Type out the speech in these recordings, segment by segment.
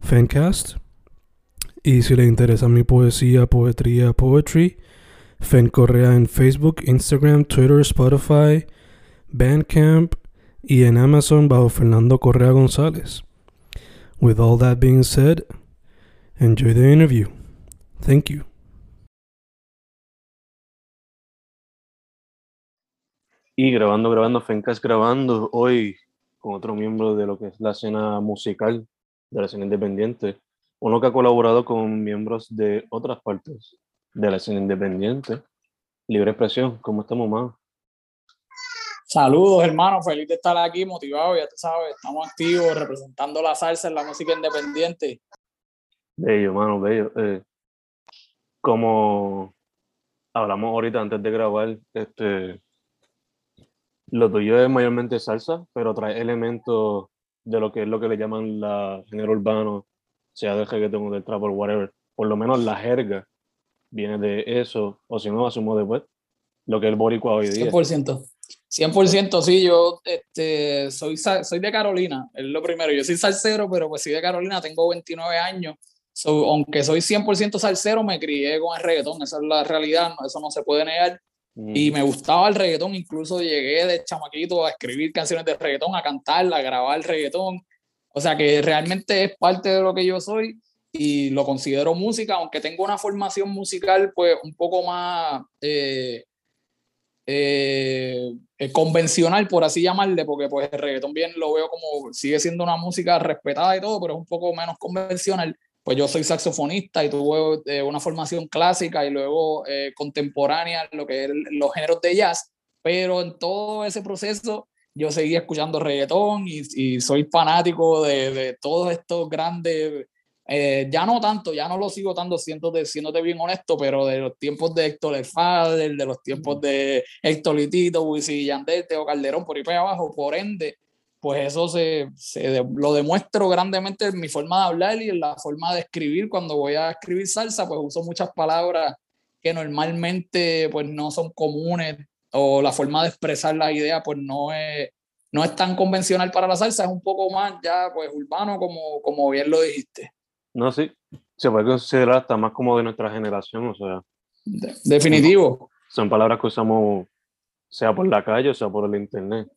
Fancast. Y si le interesa mi poesía, poetría, poetry, Fen Correa en Facebook, Instagram, Twitter, Spotify, Bandcamp y en Amazon bajo Fernando Correa González. With all that being said, enjoy the interview. Thank you. Y grabando, grabando, Fencas grabando hoy con otro miembro de lo que es la escena musical de la escena independiente. Uno que ha colaborado con miembros de otras partes de la escena independiente. Libre expresión, ¿cómo estamos, más? Saludos, hermano. Feliz de estar aquí, motivado. Ya tú sabes, estamos activos representando la salsa en la música independiente. Bello, hermano, bello. Eh, como hablamos ahorita antes de grabar, este, lo tuyo es mayormente salsa, pero trae elementos de lo que es lo que le llaman la género urbano, sea del reggaeton o del trap o whatever. Por lo menos la jerga viene de eso, o si no, asumo después, lo que es el boricua hoy día. 100%. 100% sí, yo este, soy, soy de Carolina, es lo primero. Yo soy salsero, pero pues soy de Carolina, tengo 29 años. aunque soy 100% salsero, me crié con el reggaetón, esa es la realidad, eso no se puede negar. Y me gustaba el reggaetón, incluso llegué de chamaquito a escribir canciones de reggaetón, a cantarla, a grabar reggaetón. O sea que realmente es parte de lo que yo soy y lo considero música, aunque tengo una formación musical pues un poco más eh, eh, convencional, por así llamarle, porque pues el reggaetón bien lo veo como sigue siendo una música respetada y todo, pero es un poco menos convencional pues yo soy saxofonista y tuve eh, una formación clásica y luego eh, contemporánea, lo que es los géneros de jazz, pero en todo ese proceso yo seguí escuchando reggaetón y, soy fanático de, de, todos estos grandes, eh, ya no tanto, ya no lo sigo tanto, siéndote, siéndote bien honesto, pero de los tiempos de Héctor El Fader, de los tiempos de Héctor Litito, Wisin Yandel, Teo Calderón, por ahí para abajo, por ende, pues eso se, se, lo demuestro grandemente en mi forma de hablar y en la forma de escribir. Cuando voy a escribir salsa, pues uso muchas palabras que normalmente pues no son comunes o la forma de expresar la idea pues no es, no es tan convencional para la salsa, es un poco más ya pues urbano como, como bien lo dijiste. No, sí, se puede considerar hasta más como de nuestra generación, o sea. definitivo. Son palabras que usamos sea por la calle o sea por el internet.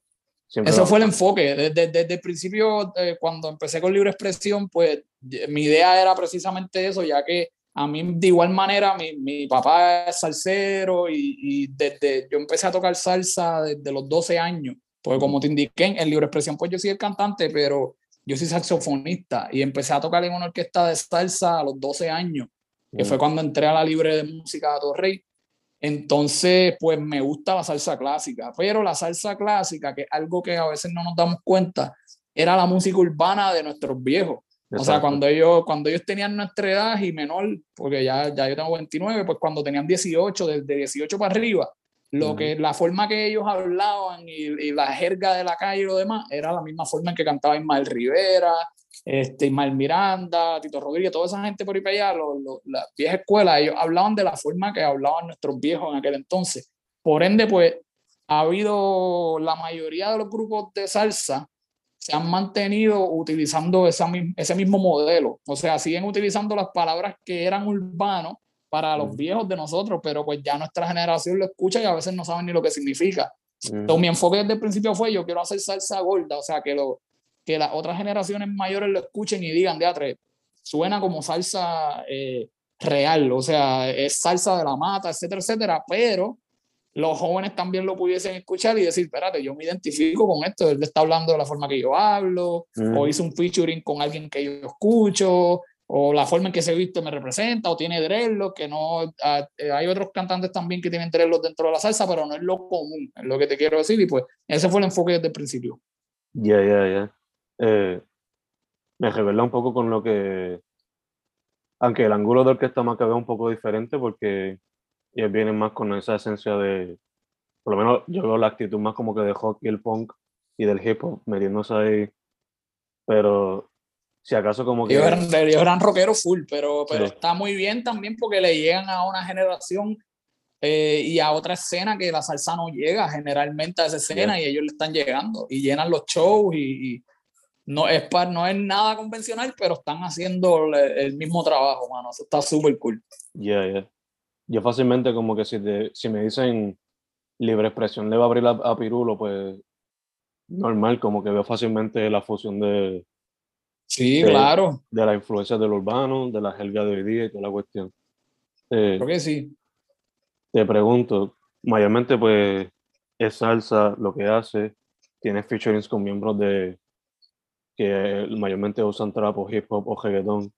Eso fue el enfoque. Desde, desde, el principio, eh, cuando empecé con libre expresión, pues mi idea era precisamente eso, ya que a mí de igual manera mi, mi papá es salsero y, y, desde yo empecé a tocar salsa desde los 12 años, porque como te indiqué en libre expresión, pues yo soy el cantante, pero yo soy saxofonista y empecé a tocar en una orquesta de salsa a los 12 años, que fue cuando entré a la libre de música de Torrey. Entonces, pues me gusta la salsa clásica, pero la salsa clásica, que es algo que a veces no nos damos cuenta, era la música urbana de nuestros viejos. O sea, cuando ellos, cuando ellos tenían nuestra edad y menor, porque ya, ya yo tengo 29, pues cuando tenían 18, desde 18 para arriba, lo que, la forma que ellos hablaban y, y, la jerga de la calle y lo demás, era la misma forma en que cantaba Ismael Rivera, este, Ismael Miranda, Tito Rodríguez, toda esa gente por ahí para allá, las viejas escuelas, ellos hablaban de la forma que hablaban nuestros viejos en aquel entonces. Por ende, pues, ha habido la mayoría de los grupos de salsa se han mantenido utilizando esa, ese mismo modelo. O sea, siguen utilizando las palabras que eran urbanos para los viejos de nosotros, pero pues ya nuestra generación lo escucha y a veces no saben ni lo que significa. Entonces, mi enfoque desde el principio fue, yo quiero hacer salsa gorda, o sea, que lo, que las otras generaciones mayores lo escuchen y digan, de atre, suena como salsa eh, real, o sea, es salsa de la mata, etcétera, etcétera, pero los jóvenes también lo pudiesen escuchar y decir, espérate, yo me identifico con esto, él está hablando de la forma que yo hablo, o hice un featuring con alguien que yo escucho, o la forma en que se viste me representa, o tiene dreadlocks, que no, eh, hay otros cantantes también que tienen dreadlocks dentro de la salsa, pero no es lo común, es lo que te quiero decir, y pues ese fue el enfoque desde el principio. Ya, ya, ya. Eh, me revela un poco con lo que, aunque el ángulo de orquesta más que veo un poco diferente, porque ellos vienen más con esa esencia de, por lo menos yo veo la actitud más como que de hockey, el punk y del hip hop, metiéndose ahí, pero si acaso como que... Ellos eran, ellos eran rockeros full, pero, pero está muy bien también porque le llegan a una generación eh, y a otra escena que la salsa no llega generalmente a esa escena y ellos le están llegando y llenan los shows y, no, es no es nada convencional, pero están haciendo el, mismo trabajo, mano. Eso está súper cool. Yeah, yeah yo fácilmente como que si, si me dicen libre expresión le va a abrir a, Pirulo, pues normal, como que veo fácilmente la fusión de... Sí, claro. De la influencia del urbano, de la jerga de hoy día y toda la cuestión. Eh, Creo que sí. Te pregunto, mayormente pues es salsa lo que hace, tiene featurings con miembros de que mayormente usan trap o hip hop o reggaetón.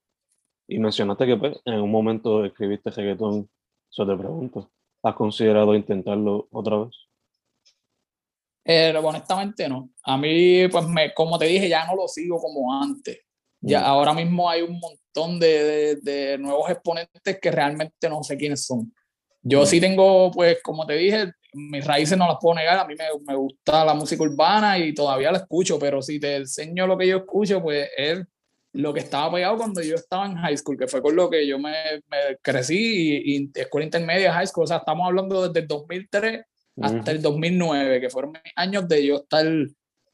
Y mencionaste que pues, en un momento escribiste reggaetón eso te pregunto. ¿Has considerado intentarlo otra vez? Eh, honestamente no. A mí, pues me, como te dije, ya no lo sigo como antes. Ya mm. ahora mismo hay un montón de, de, nuevos exponentes que realmente no sé quiénes son. Yo mm. sí tengo, pues, como te dije, mis raíces no las puedo negar. A mí me, me, gusta la música urbana y todavía la escucho, pero si te enseño lo que yo escucho, pues es lo que estaba pegado cuando yo estaba en high school, que fue con lo que yo me, me crecí, y, y, escuela intermedia, high school, o sea, estamos hablando desde el 2003 hasta el 2009, que fueron años de yo estar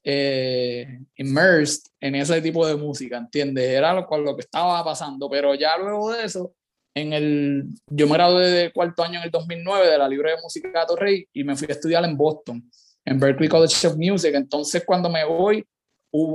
eh, immersed en ese tipo de música, ¿entiendes? Era lo, lo que estaba pasando, pero ya luego de eso, en el, yo me gradué de cuarto año en el 2009 de la Libre de Música de Torrey y me fui a estudiar en Boston, en Berklee College of Music, entonces cuando me voy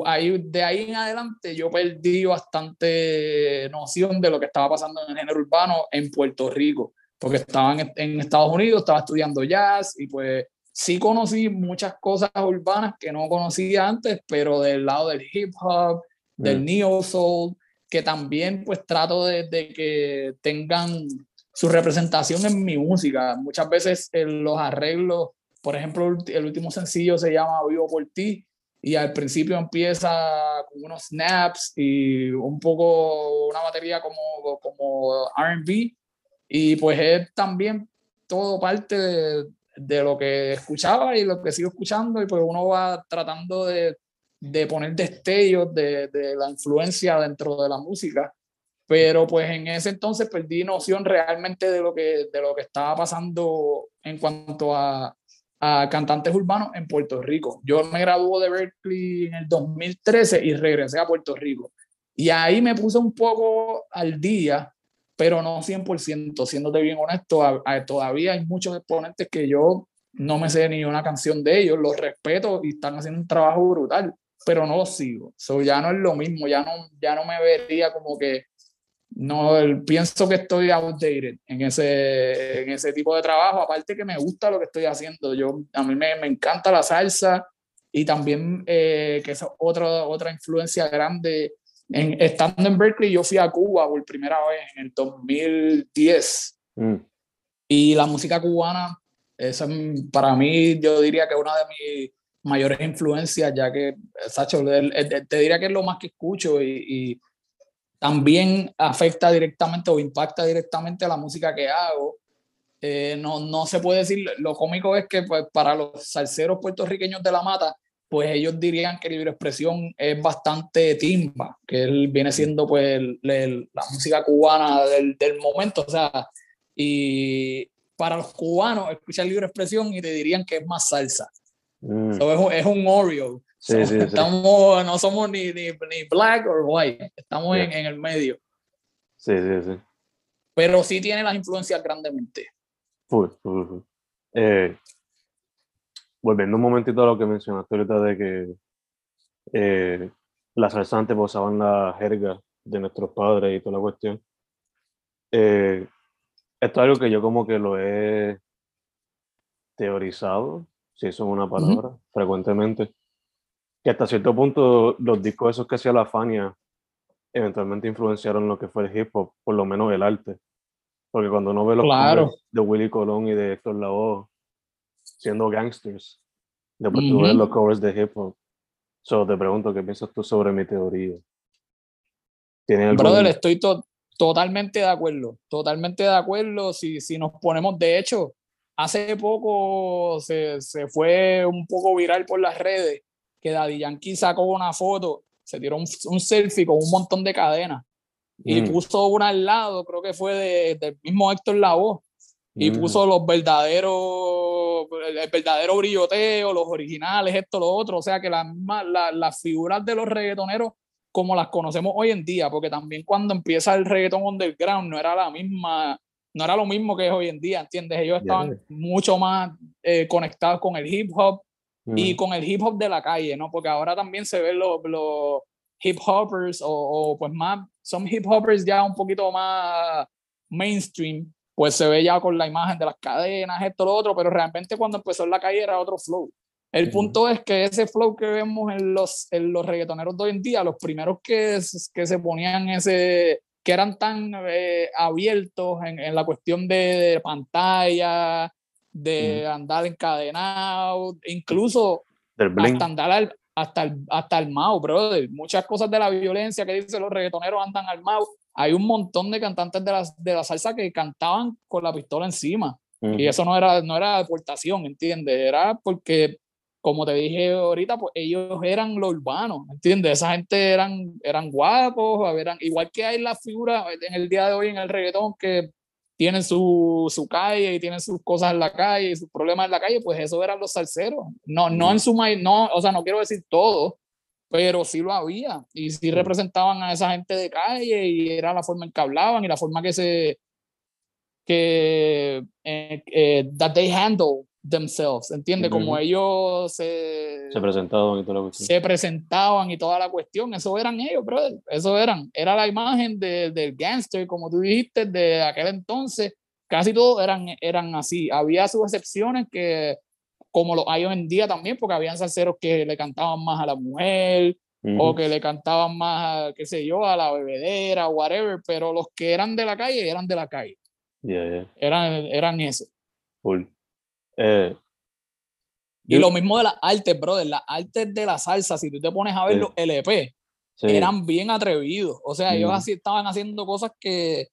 ahí, de ahí en adelante yo perdí bastante noción de lo que estaba pasando en el género urbano en Puerto Rico, porque estaba en, Estados Unidos, estaba estudiando jazz y pues sí conocí muchas cosas urbanas que no conocía antes, pero del lado del hip hop, del mm. neo soul, que también pues trato de, de, que tengan su representación en mi música. Muchas veces en los arreglos, por ejemplo, el último sencillo se llama Vivo por ti, y al principio empieza con unos snaps y un poco una batería como, como RB y pues es también todo parte de, de, lo que escuchaba y lo que sigo escuchando y pues uno va tratando de, de poner destellos de, de, la influencia dentro de la música pero pues en ese entonces perdí noción realmente de lo que, de lo que estaba pasando en cuanto a, a cantantes urbanos en Puerto Rico. Yo me gradué de Berkeley en el 2013 y regresé a Puerto Rico. Y ahí me puse un poco al día, pero no 100%, siéndote bien honesto, todavía hay muchos exponentes que yo no me sé ni una canción de ellos, los respeto y están haciendo un trabajo brutal, pero no los sigo. So, ya no es lo mismo, ya no, ya no me vería como que no pienso que estoy outdated en ese, en ese tipo de trabajo, aparte que me gusta lo que estoy haciendo, yo, a mí me, me encanta la salsa y también eh, que es otra, otra influencia grande. En, estando en Berkeley, yo fui a Cuba por primera vez en el 2010 mm. y la música cubana, esa para mí yo diría que una de mis mayores influencias, ya que, Sacho, te diría que es lo más que escucho y, también afecta directamente o impacta directamente a la música que hago. Eh, no, no se puede decir, lo cómico es que pues, para los salseros puertorriqueños de la mata, pues ellos dirían que libre expresión es bastante timba, que él viene siendo pues la música cubana del, del, momento, o sea, y para los cubanos escuchar libre expresión y te dirían que es más salsa. Mm. es, un, es un Oreo. Estamos, no somos ni, ni, ni, black or white, estamos en, en, el medio. Sí, sí, sí. Pero sí tiene las influencias grandemente. Eh, volviendo un momentito a lo que mencionaste ahorita de que eh, las salsa antes usaban la jerga de nuestros padres y toda la cuestión. Eh, esto es algo que yo como que lo he teorizado, si eso es una palabra, frecuentemente. Que hasta cierto punto los discos esos que hacía la Fania eventualmente influenciaron lo que fue el hip hop, por lo menos el arte. Porque cuando uno ve los Claro. de Willy Colón y de Héctor Lavoe siendo gangsters, después tú Ujú. ves los covers de hip hop. So, te pregunto, ¿qué piensas tú sobre mi teoría? ¿Tienes algún- Brother, estoy to- totalmente de acuerdo, totalmente de acuerdo. Si, si nos ponemos, de hecho, hace poco se, se fue un poco viral por las redes que Daddy Yankee sacó una foto, se tiró un, un selfie con un montón de cadenas y Mm, puso una al lado, creo que fue de- del mismo Héctor Lavoe, y mm, puso los verdaderos, el verdadero brilloteo, los originales, esto, lo otro. O sea que las la- las figuras de los reggaetoneros, como las conocemos hoy en día, porque también cuando empieza el reggaetón underground no era la misma, no era lo mismo que es hoy en día, ¿entiendes? Ellos estaban mucho más eh, conectados con el hip hop y mm, con el hip hop de la calle, ¿no? Porque ahora también se ven los, los hip hoppers o, o, pues más, son hip hoppers ya un poquito más mainstream, pues se ve ya con la imagen de las cadenas, esto, lo otro, pero realmente cuando empezó en la calle era otro flow. El punto es que ese flow que vemos en los, en los reggaetoneros de hoy en día, los primeros que, que se ponían ese, que eran tan eh, abiertos en, en la cuestión de, pantalla, de andar encadenado, incluso del hasta andar al- hasta el, hasta armado, brother. Muchas cosas de la violencia que dicen los reggaetoneros andan armados. Hay un montón de cantantes de la, de la salsa que cantaban con la pistola encima. Y eso no era, no era deportación, ¿entiendes? Era porque, como te dije ahorita, pues ellos eran los urbanos, ¿entiendes? Esa gente eran, eran guapos, eran, igual que hay las figuras en el día de hoy en el reggaetón que tienen su, su calle y tienen sus cosas en la calle y sus problemas en la calle, pues eso eran los salseros. No, no en su no, o sea, no quiero decir todo, pero sí lo había y sí representaban a esa gente de calle y era la forma en que hablaban y la forma que se que eh, eh, that they handle themselves, ¿entiendes? Como ellos se, Se presentaban y toda la cuestión. se presentaban y toda la cuestión, eso eran ellos, brother, eso eran, era la imagen de- del gangster, como tú dijiste, de aquel entonces, casi todos eran, eran así, había sus excepciones que, como lo hay hoy en día también, porque habían salseros que le cantaban más a la mujer, o que le cantaban más, a, qué sé yo, a la bebedera, whatever, pero los que eran de la calle, eran de la calle, Ya, ya, eran, eran eso. cool. Eh, Y yo- lo mismo de las artes, brother, las artes de la salsa, si tú te pones a ver Sí. los LP, sí, eran bien atrevidos. O sea, ellos Ujú. así estaban haciendo cosas que,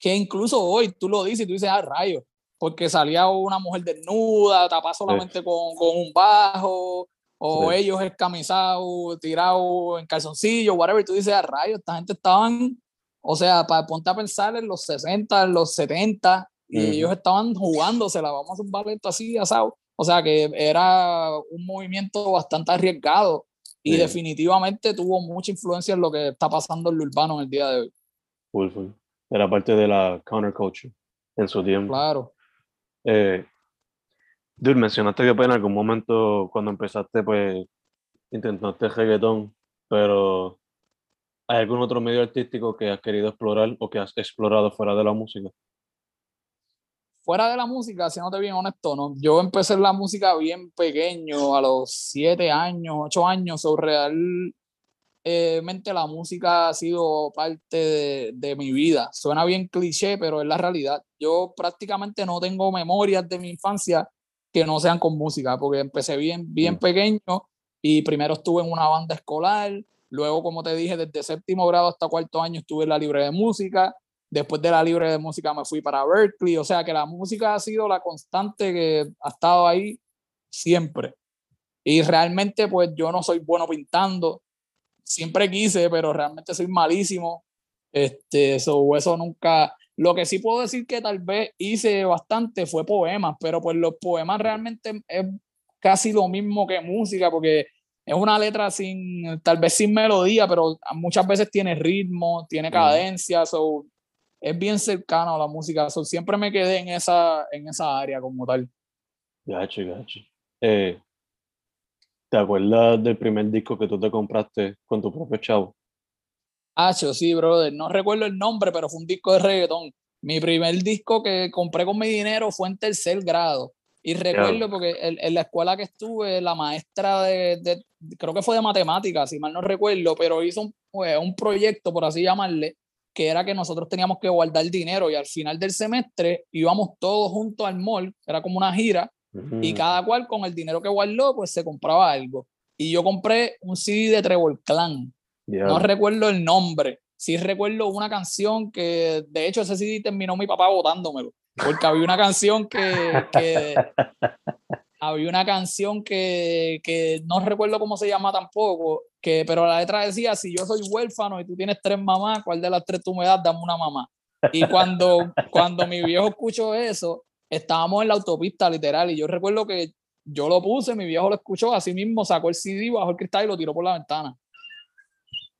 que incluso hoy tú lo dices y tú dices, ah, rayos, porque salía una mujer desnuda, tapada solamente con, con un bajo, o Sí. ellos escamisados, tirados en calzoncillo, whatever. y Tú dices, ah, rayos, esta gente estaban, o sea, para ponte a pensar en los 60, en los 70, y ellos estaban jugándosela, vamos a hacer un ballet así, asado. O sea, que era un movimiento bastante arriesgado y Sí. definitivamente tuvo mucha influencia en lo que está pasando en lo urbano en el día de hoy. full, full. Era parte de la counterculture en su tiempo. Claro. Eh, dude, mencionaste que pues, en algún momento cuando empezaste, pues intentaste reggaetón, pero ¿hay algún otro medio artístico que has querido explorar o que has explorado fuera de la música? Fuera de la música, siéndote bien honesto, ¿no? yo empecé en la música bien pequeño, a los siete años, ocho años, o realmente la música ha sido parte de, de mi vida. Suena bien cliché, pero es la realidad. Yo prácticamente no tengo memorias de mi infancia que no sean con música, porque empecé bien, bien Mm. pequeño y primero estuve en una banda escolar, luego, como te dije, desde séptimo grado hasta cuarto año estuve en la libre de música, después de la libre de música me fui para Berkeley, o sea que la música ha sido la constante que ha estado ahí siempre. Y realmente, pues yo no soy bueno pintando, siempre quise, pero realmente soy malísimo. Este, so, eso nunca. Lo que sí puedo decir que tal vez hice bastante fue poemas, pero pues los poemas realmente es casi lo mismo que música, porque es una letra sin, tal vez sin melodía, pero muchas veces tiene ritmo, tiene cadencia, so, es bien cercano a la música. So, siempre me quedé en esa, en esa área como tal. Gacho, gacho. Eh, ¿te acuerdas del primer disco que tú te compraste con tu propio chavo? Hacho, sí, brother. No recuerdo el nombre, pero fue un disco de reggaetón. Mi primer disco que compré con mi dinero fue en tercer grado. Y recuerdo porque en, la escuela que estuve, la maestra de, creo que fue de matemáticas, si mal no recuerdo, pero hizo un, pues, un proyecto, por así llamarle, que era que nosotros teníamos que guardar dinero y al final del semestre íbamos todos juntos al mall, era como una gira, y cada cual con el dinero que guardó, pues se compraba algo. Y yo compré un CD de Trevor Clan. No recuerdo el nombre. Sí recuerdo una canción que, de hecho, ese CD terminó mi papá votándomelo. Porque había una canción que, que había una canción que, que, no recuerdo cómo se llama tampoco, que, pero la letra decía, si yo soy huérfano y tú tienes tres mamás, ¿cuál de las tres tú me das? Dame una mamá. Y cuando, cuando mi viejo escuchó eso, estábamos en la autopista literal y yo recuerdo que yo lo puse, mi viejo lo escuchó, así mismo sacó el CD, bajó el cristal y lo tiró por la ventana.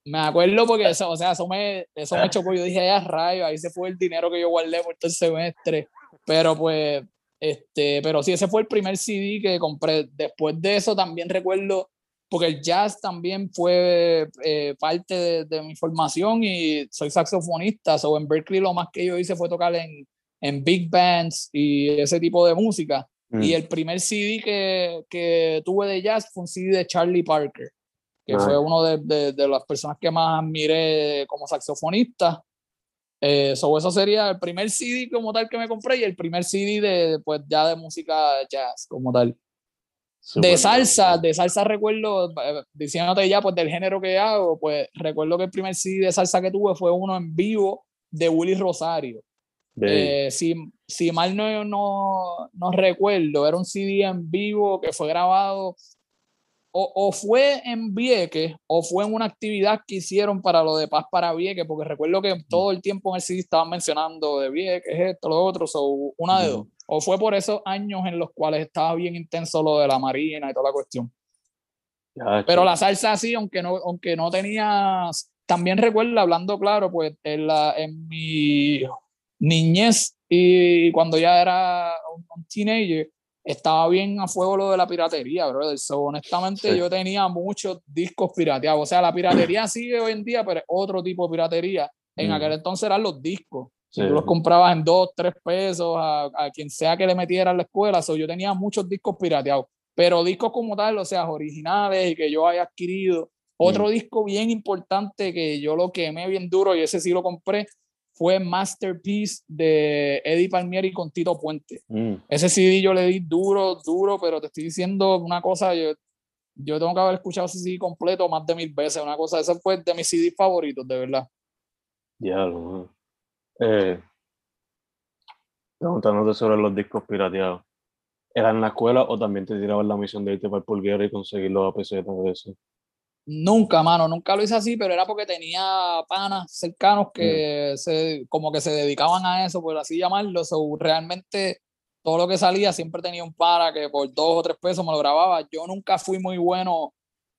Me acuerdo porque eso, o sea, eso me, eso me chocó. Yo dije, ya rayo, ahí se fue el dinero que yo guardé por todo el semestre. Pero pues, este, pero sí, ese fue el primer CD que compré. Después de eso también recuerdo, porque el jazz también fue eh, parte de, de, mi formación y soy saxofonista. So en Berkeley lo más que yo hice fue tocar en, en big bands y ese tipo de música. Y mm. el primer CD que, que, tuve de jazz fue un CD de Charlie Parker, que fue uno de, de, las personas que más admiré como saxofonista. Eh, eso sería el primer CD como tal que me compré y el primer CD de, pues, ya de música jazz como tal. de salsa, de salsa recuerdo, eh, diciéndote ya pues del género que hago, pues recuerdo que el primer CD de salsa que tuve fue uno en vivo de Willy Rosario. Eh, si, si, mal no, no, no, recuerdo, era un CD en vivo que fue grabado o, o, fue en Vieques o fue en una actividad que hicieron para lo de Paz para Vieques, porque recuerdo que todo el tiempo en el CD estaban mencionando de Vieques, esto, lo otro, o una de dos. O fue por esos años en los cuales estaba bien intenso lo de la Marina y toda la cuestión. Pero la salsa sí, aunque no, aunque no tenía, también recuerdo, hablando claro, pues en, la, en mi niñez y cuando ya era un, teenager, estaba bien a fuego lo de la piratería, brother. So, honestamente, yo tenía muchos discos pirateados. O sea, la piratería sigue hoy en día, pero es otro tipo de piratería. En mm. aquel entonces eran los discos. Tú los comprabas en dos, tres pesos a, a quien sea que le metiera a la escuela. So, yo tenía muchos discos pirateados. Pero discos como tal, o sea, originales y que yo haya adquirido. Otro mm. disco bien importante que yo lo quemé bien duro y ese sí lo compré fue Masterpiece de Eddie Palmieri con Tito Puente. Mm. Ese CD yo le di duro, duro, pero te estoy diciendo una cosa, yo, yo tengo que haber escuchado ese CD completo más de mil veces, una cosa, ese fue de mis CD favoritos, de verdad. Ya, lo eh, Preguntándote sobre los discos pirateados. ¿Era en la escuela o también te tiraban la misión de irte para el pulguero y conseguir los APC de eso? Nunca, mano, nunca lo hice así, pero era porque tenía panas cercanos que mm. se, como que se dedicaban a eso, por así llamarlo. So, realmente todo lo que salía siempre tenía un para que por dos o tres pesos me lo grababa. Yo nunca fui muy bueno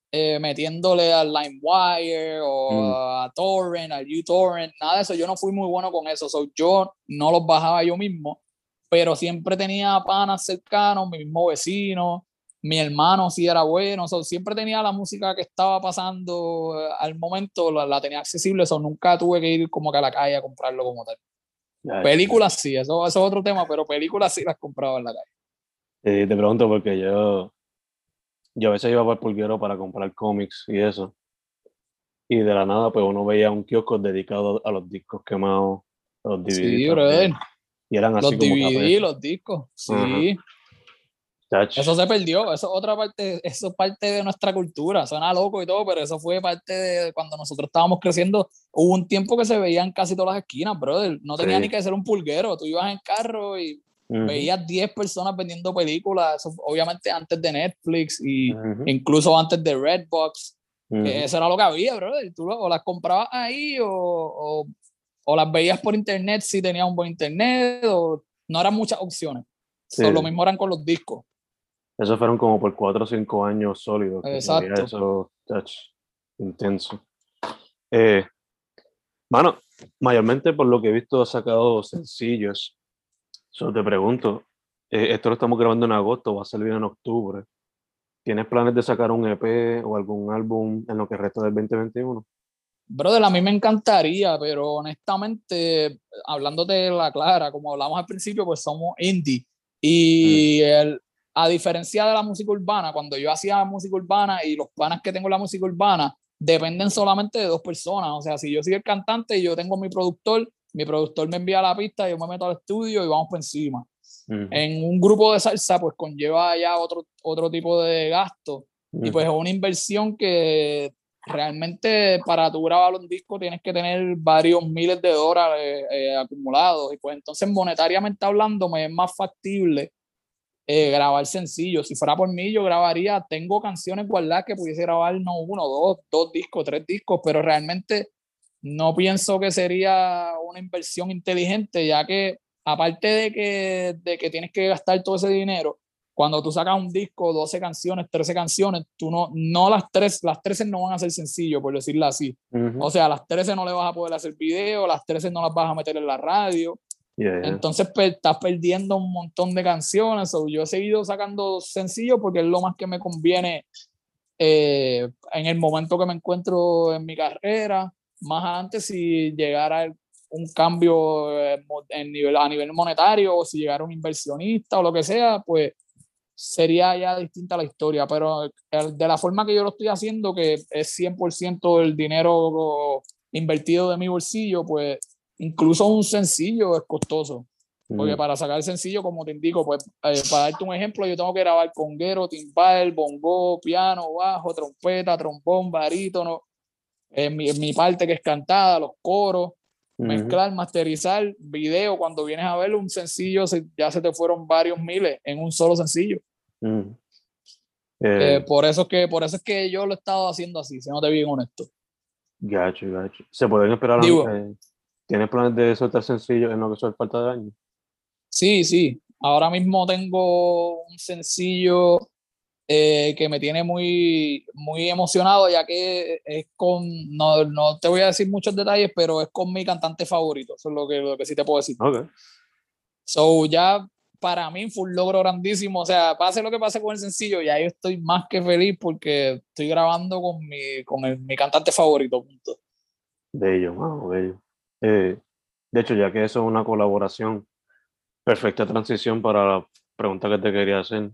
eh, metiéndole al LimeWire o mm. a Torrent, al uTorrent, nada de eso. Yo no fui muy bueno con eso. So, yo no los bajaba yo mismo, pero siempre tenía panas cercanos, mi mismo vecino mi hermano sí era bueno, siempre tenía la música que estaba pasando eh, al momento, la, tenía accesible, eso nunca tuve que ir como que a la calle a comprarlo como tal. películas sí, eso, eso, es otro tema, pero películas sí las compraba en la calle. te pregunto porque yo, yo a veces iba para el pulguero para comprar cómics y eso. Y de la nada, pues uno veía un kiosco dedicado a los discos quemados, a los DVD. Sí. Y eran así los DVD, los discos, sí. Eso se perdió, eso es otra parte, eso es parte de nuestra cultura, suena loco y todo, pero eso fue parte de cuando nosotros estábamos creciendo, hubo un tiempo que se veían casi todas las esquinas, brother, no tenía ni que ser un pulguero, tú ibas en carro y veías 10 personas vendiendo películas, obviamente antes de Netflix y incluso antes de Redbox, eso era lo que había, brother, tú o las comprabas ahí o, o, o las veías por internet si tenías un buen internet, o no eran muchas opciones. lo mismo eran con los discos. Eso fueron como por cuatro o cinco años sólidos. Exacto. Eso, touch, intenso. Eh, mano, mayormente por lo que he visto ha sacado sencillos. Solo te pregunto, eh, esto lo estamos grabando en agosto, va a salir en octubre. ¿Tienes planes de sacar un EP o algún álbum en lo que resta del 2021? Brother, a mí me encantaría, pero honestamente, hablando de la clara, como hablamos al principio, pues somos indie. Y el, a diferencia de la música urbana, cuando yo hacía música urbana y los panas que tengo en la música urbana dependen solamente de dos personas. O sea, si yo soy el cantante y yo tengo mi productor, mi productor me envía la pista, yo me meto al estudio y vamos por encima. En un grupo de salsa, pues conlleva ya otro, otro tipo de gasto. Y pues es una inversión que realmente para tu grabar un disco tienes que tener varios miles de dólares eh, acumulados. Y pues entonces monetariamente hablando me es más factible eh, grabar sencillo. Si fuera por mí, yo grabaría, tengo canciones guardadas que pudiese grabar no uno, dos, dos discos, tres discos, pero realmente no pienso que sería una inversión inteligente, ya que aparte de que, de que tienes que gastar todo ese dinero, cuando tú sacas un disco, 12 canciones, 13 canciones, tú no, no las tres, las 13 no van a ser sencillo, por decirlo así. O sea, las 13 no le vas a poder hacer video, las 13 no las vas a meter en la radio. Entonces pues, estás perdiendo un montón de canciones. yo he seguido sacando sencillos porque es lo más que me conviene eh, en el momento que me encuentro en mi carrera. Más antes, si llegara un cambio eh, en nivel, a nivel monetario o si llegara un inversionista o lo que sea, pues sería ya distinta la historia. Pero de la forma que yo lo estoy haciendo, que es 100% el dinero invertido de mi bolsillo, pues incluso un sencillo es costoso. Porque para sacar el sencillo, como te indico, pues eh, para darte un ejemplo, yo tengo que grabar conguero, timbal, bongo, piano, bajo, trompeta, trombón, barítono, en mi, mi, parte que es cantada, los coros, mezclar, masterizar, video. Cuando vienes a ver un sencillo, ya se te fueron varios miles en un solo sencillo. Eh, eh, por, eso es que, por eso es que yo lo he estado haciendo así, si no te bien honesto. Gacho, gacho. ¿Se pueden esperar? ¿Tienes planes de soltar sencillos en lo que soy falta de año? Sí, sí. Ahora mismo tengo un sencillo eh, que me tiene muy, muy emocionado, ya que es con, no, no, te voy a decir muchos detalles, pero es con mi cantante favorito. Eso es lo que, lo que sí te puedo decir. Ok. So, ya para mí fue un logro grandísimo. O sea, pase lo que pase con el sencillo, ya yo estoy más que feliz porque estoy grabando con mi, con mi cantante favorito. Punto. Bello, wow, bello. Eh, de hecho, ya que eso es una colaboración, perfecta transición para la pregunta que te quería hacer.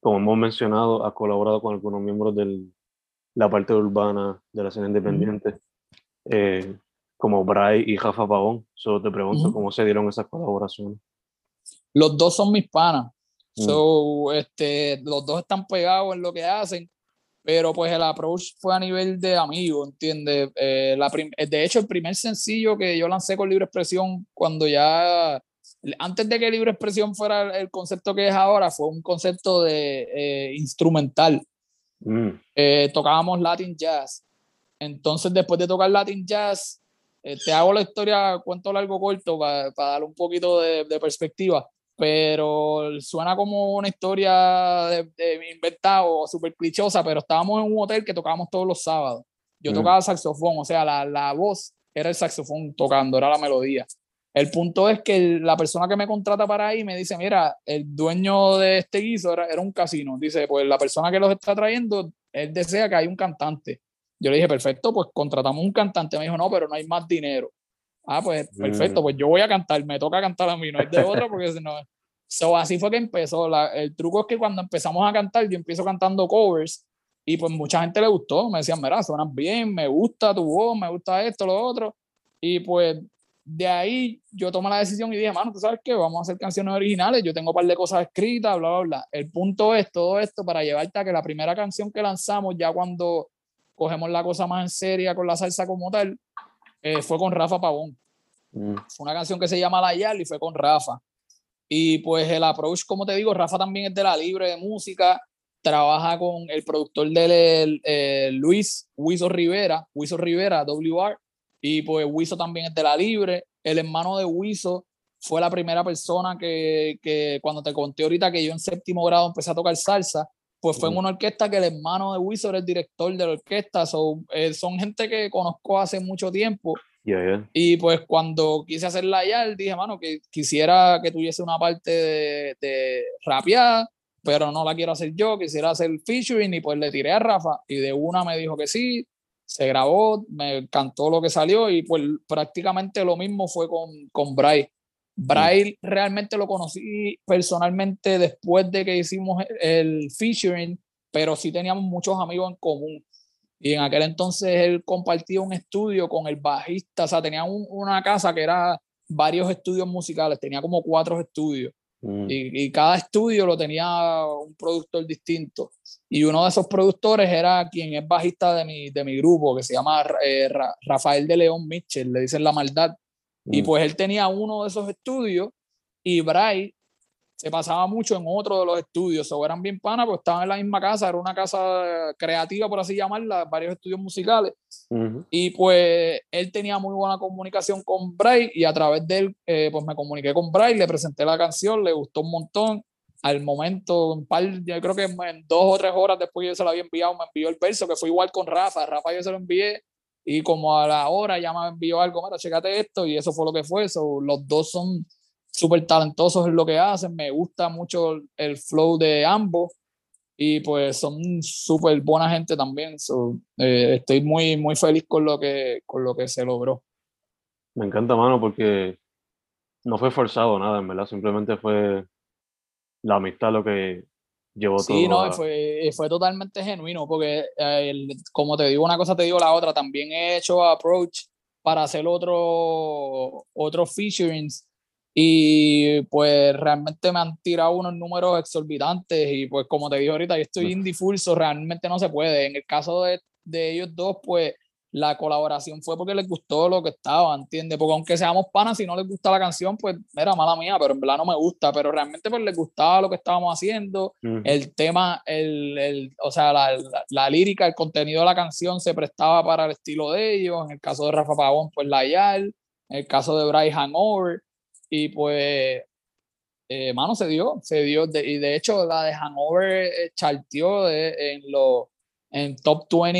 Como hemos mencionado, has colaborado con algunos miembros de la parte urbana de la escena independiente, eh, como Bray y Rafa Pavón. Solo te pregunto cómo se dieron esas colaboraciones. Los dos son mis panas. Mm. So, este, los dos están pegados en lo que hacen pero pues el approach fue a nivel de amigo, ¿entiendes? Eh, la eh, de hecho, el primer sencillo que yo lancé con Libre Expresión, cuando ya, antes de que Libre Expresión fuera el concepto que es ahora, fue un concepto de eh, instrumental. Mm. tocábamos Latin Jazz. Entonces, después de tocar Latin Jazz, te hago la historia, cuento largo corto para, para dar un poquito de, de perspectiva pero suena como una historia de, de inventada o súper clichosa, pero estábamos en un hotel que tocábamos todos los sábados. Yo tocaba saxofón, o sea, la, la, voz era el saxofón tocando, era la melodía. El punto es que la persona que me contrata para ahí me dice, mira, el dueño de este guiso era, era un casino. Dice, pues la persona que los está trayendo, él desea que haya un cantante. Yo le dije, perfecto, pues contratamos un cantante. Me dijo, no, pero no hay más dinero. Ah, pues perfecto, pues yo voy a cantar, me toca cantar a mí, no es de otra porque no. So, así fue que empezó. La, el truco es que cuando empezamos a cantar, yo empiezo cantando covers y pues mucha gente le gustó. Me decían, mira, suenas bien, me gusta tu voz, me gusta esto, lo otro. Y pues de ahí yo tomé la decisión y dije, mano, tú sabes qué, vamos a hacer canciones originales. Yo tengo un par de cosas escritas, bla, bla, bla. El punto es todo esto para llevarte a que la primera canción que lanzamos, ya cuando cogemos la cosa más en serio con la salsa como tal, eh, fue con Rafa Pavón. Mm. Fue una canción que se llama La Yal y fue con Rafa. Y pues el approach, como te digo, Rafa también es de la libre de música, trabaja con el productor de eh, Luis, Wiso Rivera, Wiso Rivera, WR, y pues Wiso también es de la libre. El hermano de Wiso fue la primera persona que, que, cuando te conté ahorita que yo en séptimo grado empecé a tocar salsa, pues fue en una orquesta que el hermano de era el director de la orquesta. Eh, son gente que conozco hace mucho tiempo. Y pues cuando quise hacer la YAL, dije, mano, que quisiera que tuviese una parte de, de rapeada, pero no la quiero hacer yo, quisiera hacer featuring y pues le tiré a Rafa y de una me dijo que sí. se grabó, me encantó lo que salió y pues prácticamente lo mismo fue con, con Bray. Bray realmente lo conocí personalmente después de que hicimos el featuring, pero sí teníamos muchos amigos en común. Y en aquel entonces él compartía un estudio con el bajista, o sea, tenía una casa que era varios estudios musicales, tenía como cuatro estudios. Mm. Y, cada estudio lo tenía un productor distinto. Y uno de esos productores era quien es bajista de mi, de mi grupo, que se llama eh, Rafael de León Mitchell, le dicen La Maldad. Y mm. pues él tenía uno de esos estudios y Bray se pasaba mucho en otro de los estudios, o eran bien panas, pues estaban en la misma casa, era una casa creativa, por así llamarla, varios estudios musicales. Y pues él tenía muy buena comunicación con Bray y a través de él, eh, pues me comuniqué con Bray, le presenté la canción, le gustó un montón. Al momento, un par, yo creo que en dos o tres horas después yo se la había enviado, me envió el verso, que fue igual con Rafa. Rafa yo se lo envié y como a la hora ya me envió algo, mira, checate esto y eso fue lo que fue. eso los dos son súper talentosos en lo que hacen, me gusta mucho el flow de ambos y pues son súper buena gente también. Eh, estoy muy, muy feliz con lo, que, con lo que se logró. Me encanta, mano, porque no fue forzado nada, en verdad, simplemente fue la amistad lo que llevó todo. Sí, no, fue, fue totalmente genuino, porque eh, como te digo una cosa, te digo la otra, también he hecho approach para hacer otro, otro featurings y pues realmente me han tirado unos números exorbitantes y pues como te dije ahorita, yo estoy indifulso, realmente no se puede. En el caso de, de ellos dos, pues la colaboración fue porque les gustó lo que estaba, ¿entiendes? Porque aunque seamos panas, si no les gusta la canción, pues era mala mía, pero en verdad no me gusta, pero realmente pues les gustaba lo que estábamos haciendo, el tema, el, el, o sea, la, la, lírica, el contenido de la canción se prestaba para el estilo de ellos, en el caso de Rafa Pavón, pues la YAL, en el caso de Bryce Hangover, y pues, eh, mano, se dio, se dio. y de hecho, la de Hanover eh, charteó en, lo, en Top 20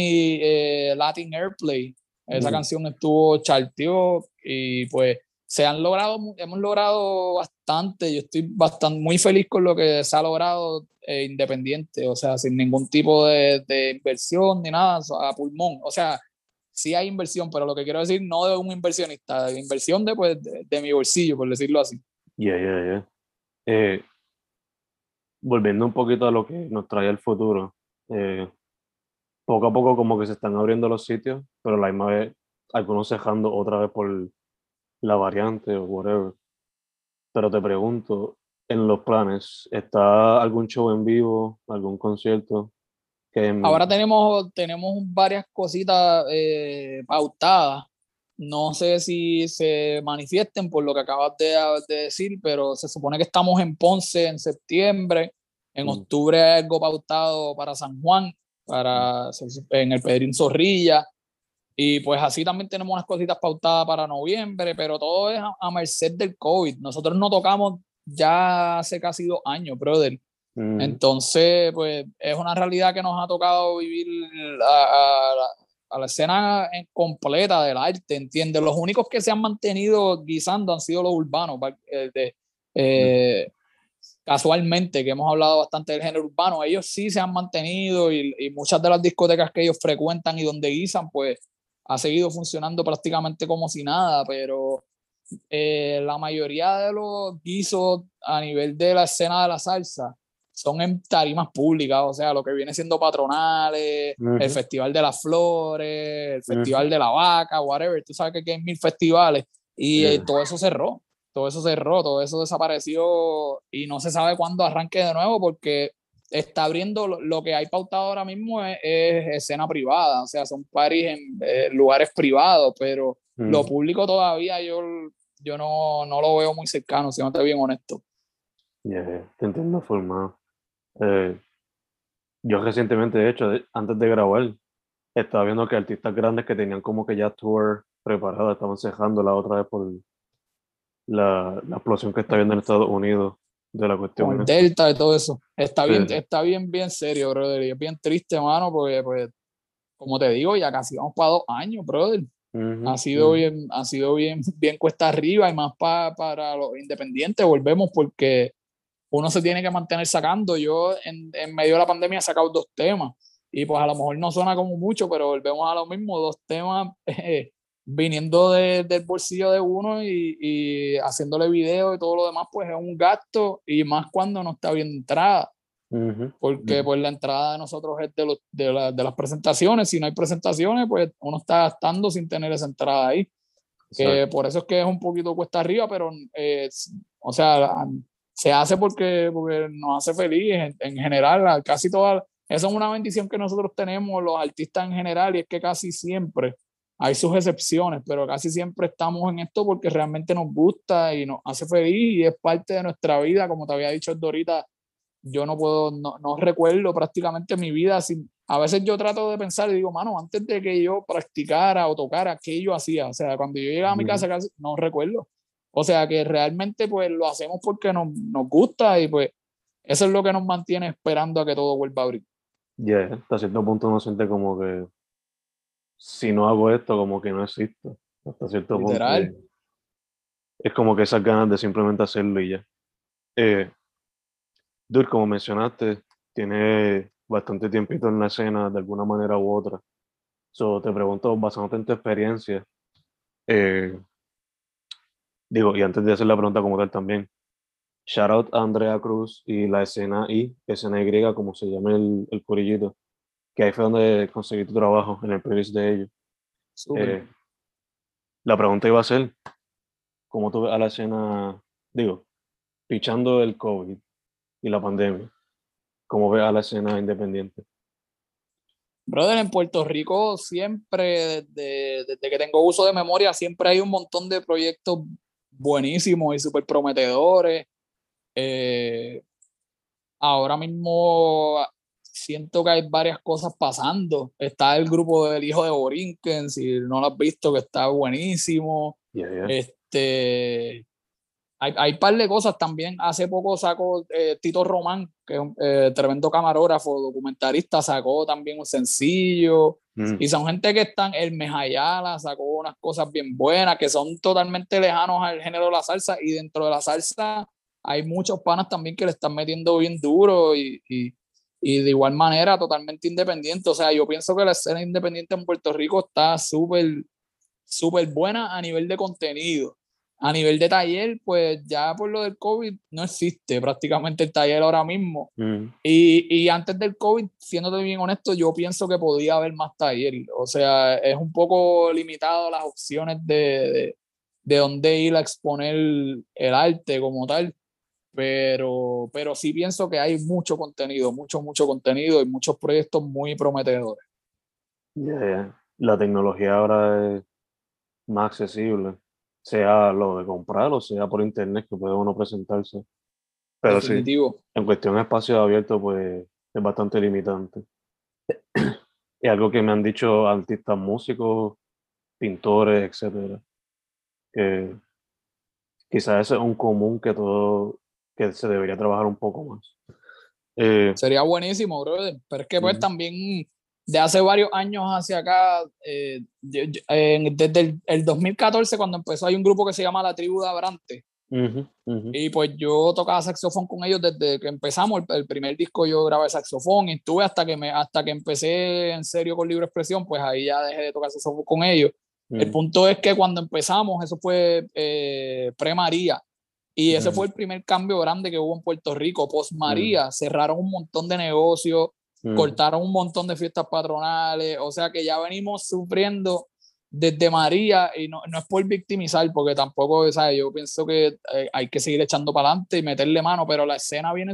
eh, Latin Airplay. Esa canción estuvo charteó y pues se han logrado, hemos logrado bastante. Yo estoy bastante, muy feliz con lo que se ha logrado independiente, o sea, sin ningún tipo de, de inversión ni nada, a pulmón. O sea, sí hay inversión, pero lo que quiero decir no de un inversionista, de inversión de, pues, de, mi bolsillo, por decirlo así. Ya, ya, ya. volviendo un poquito a lo que nos trae el futuro, eh, poco a poco como que se están abriendo los sitios, pero la misma vez algunos dejando otra vez por la variante o whatever. Pero te pregunto, en los planes, ¿está algún show en vivo, algún concierto? Ahora tenemos, tenemos varias cositas eh, pautadas. No sé si se manifiesten por lo que acabas de, decir, pero se supone que estamos en Ponce en septiembre. En mm. octubre hay algo pautado para San Juan, para, en el Pedrín Zorrilla. Y pues así también tenemos unas cositas pautadas para noviembre, pero todo es a, a merced del COVID. Nosotros no tocamos ya hace casi dos años, brother. Mm. Entonces, pues es una realidad que nos ha tocado vivir a, la escena completa del arte, ¿entiendes? Los únicos que se han mantenido guisando han sido los urbanos. Eh, eh, casualmente, que hemos hablado bastante del género urbano, ellos sí se han mantenido y, muchas de las discotecas que ellos frecuentan y donde guisan, pues ha seguido funcionando prácticamente como si nada, pero eh, la mayoría de los guisos a nivel de la escena de la salsa son en tarimas públicas, o sea, lo que viene siendo patronales, el Festival de las Flores, el Festival de la Vaca, whatever, tú sabes que hay mil festivales y eh, todo eso cerró, todo eso cerró, todo eso desapareció y no se sabe cuándo arranque de nuevo porque está abriendo lo, que hay pautado ahora mismo es, escena privada, o sea, son paris en eh, lugares privados, pero lo público todavía yo, yo no, no lo veo muy cercano, si no estoy bien honesto. Yeah, te entiendo formado. Eh, yo recientemente, de hecho, antes de grabar, estaba viendo que artistas grandes que tenían como que ya tour preparado estaban cejando la otra vez por la, la, explosión que está viendo en Estados Unidos de la cuestión. El Delta y todo eso. Está bien, está bien, bien serio, brother. Y es bien triste, mano, porque, pues, como te digo, ya casi vamos para dos años, brother. ha sido bien, ha sido bien, bien cuesta arriba y más para para los independientes. Volvemos porque uno se tiene que mantener sacando. Yo en, en, medio de la pandemia he sacado dos temas y pues a lo mejor no suena como mucho, pero volvemos a lo mismo, dos temas eh, viniendo de, del bolsillo de uno y, y, haciéndole video y todo lo demás, pues es un gasto y más cuando no está bien entrada. Porque pues la entrada de nosotros es de, los, de, la, de, las presentaciones, si no hay presentaciones, pues uno está gastando sin tener esa entrada ahí. Que por eso es que es un poquito cuesta arriba, pero eh, o sea, se hace porque, porque nos hace feliz en, en general, casi todas, esa es una bendición que nosotros tenemos los artistas en general y es que casi siempre hay sus excepciones, pero casi siempre estamos en esto porque realmente nos gusta y nos hace feliz y es parte de nuestra vida, como te había dicho Dorita, yo no puedo, no, no recuerdo prácticamente mi vida sin, a veces yo trato de pensar y digo, mano, antes de que yo practicara o tocara, ¿qué yo hacía? O sea, cuando yo llegaba a mi casa casi no recuerdo. O sea, que realmente pues lo hacemos porque nos, nos gusta y pues eso es lo que nos mantiene esperando a que todo vuelva a abrir. Ya, yeah, hasta cierto punto uno siente como que si no hago esto, como que no existo. Hasta cierto Literal. punto. Es como que esas ganas de simplemente hacerlo y ya. Eh, Dur, como mencionaste, tiene bastante tiempito en la escena de alguna manera u otra. So, te pregunto, basándote en tu experiencia, eh, digo, y antes de hacer la pregunta como tal también, shout out a Andrea Cruz y la escena I, escena Y, como se llama el, el curillito que ahí fue donde conseguí tu trabajo, en el playlist de ellos. Eh, la pregunta iba a ser, ¿cómo tú ves a la escena, digo, pichando el COVID y la pandemia, cómo ves a la escena independiente? Brother, en Puerto Rico siempre, desde, desde que tengo uso de memoria, siempre hay un montón de proyectos buenísimos y súper prometedores. Eh, ahora mismo siento que hay varias cosas pasando. Está el grupo del hijo de Borinquen, si no lo has visto, que está buenísimo. Este, hay, hay un par de cosas también. Hace poco sacó eh, Tito Román, que es un eh, tremendo camarógrafo, documentarista, sacó también un sencillo. Mm. Y son gente que están, el Mejayala sacó unas cosas bien buenas, que son totalmente lejanos al género de la salsa. Y dentro de la salsa hay muchos panas también que le están metiendo bien duro y, y y de igual manera totalmente independiente. O sea, yo pienso que la escena independiente en Puerto Rico está súper, súper buena a nivel de contenido. A nivel de taller, pues ya por lo del COVID no existe prácticamente el taller ahora mismo. Mm. Y, y, antes del COVID, siéndote bien honesto, yo pienso que podía haber más taller. O sea, es un poco limitado las opciones de, de, de dónde ir a exponer el arte como tal pero, pero sí pienso que hay mucho contenido, mucho, mucho contenido y muchos proyectos muy prometedores. La tecnología ahora es más accesible, sea lo de comprar o sea por internet que puede uno presentarse. Pero Definitivo. sí, en cuestión de espacio abierto, pues es bastante limitante. Y algo que me han dicho artistas músicos, pintores, etcétera, que quizás ese es un común que todo que se debería trabajar un poco más. Eh, Sería buenísimo, brother. Pero es que pues también de hace varios años hacia acá, eh, desde el, 2014 cuando empezó hay un grupo que se llama La Tribu de Abrante. Y pues yo tocaba saxofón con ellos desde que empezamos el, primer disco yo grabé saxofón y estuve hasta que me hasta que empecé en serio con libre expresión pues ahí ya dejé de tocar saxofón con ellos el punto es que cuando empezamos eso fue eh, pre María y ese fue el primer cambio grande que hubo en Puerto Rico. Post María, cerraron un montón de negocios, cortaron un montón de fiestas patronales, o sea que ya venimos sufriendo desde María y no, no es por victimizar, porque tampoco, ¿sabes? yo pienso que eh, hay que seguir echando para adelante y meterle mano, pero la escena viene...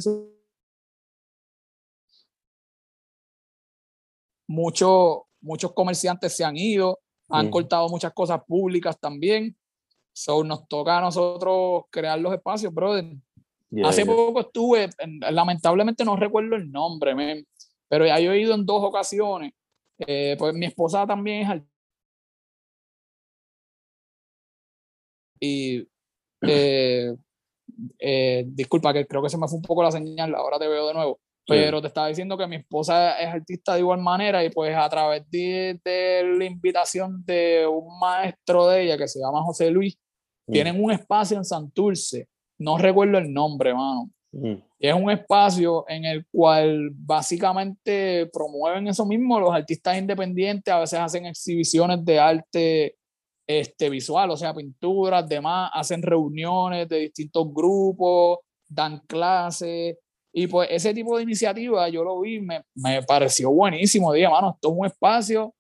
Muchos, muchos comerciantes se han ido, han cortado muchas cosas públicas también So, nos toca a nosotros crear los espacios, brother. Hace poco estuve, lamentablemente no recuerdo el nombre, pero ya yo he ido en dos ocasiones. Eh, pues mi esposa también es Y eh, eh, disculpa que creo que se me fue un poco la señal, ahora te veo de nuevo. Pero te estaba diciendo que mi esposa es artista de igual manera y pues a través de, de, la invitación de un maestro de ella que se llama José Luis, tienen un espacio en Santurce, no recuerdo el nombre, mano, Mm. Es un espacio en el cual básicamente promueven eso mismo, los artistas independientes a veces hacen exhibiciones de arte este, visual, o sea, pinturas, demás, hacen reuniones de distintos grupos, dan clases, y pues ese tipo de iniciativa yo lo vi, me, me pareció buenísimo, dije, mano, esto es un espacio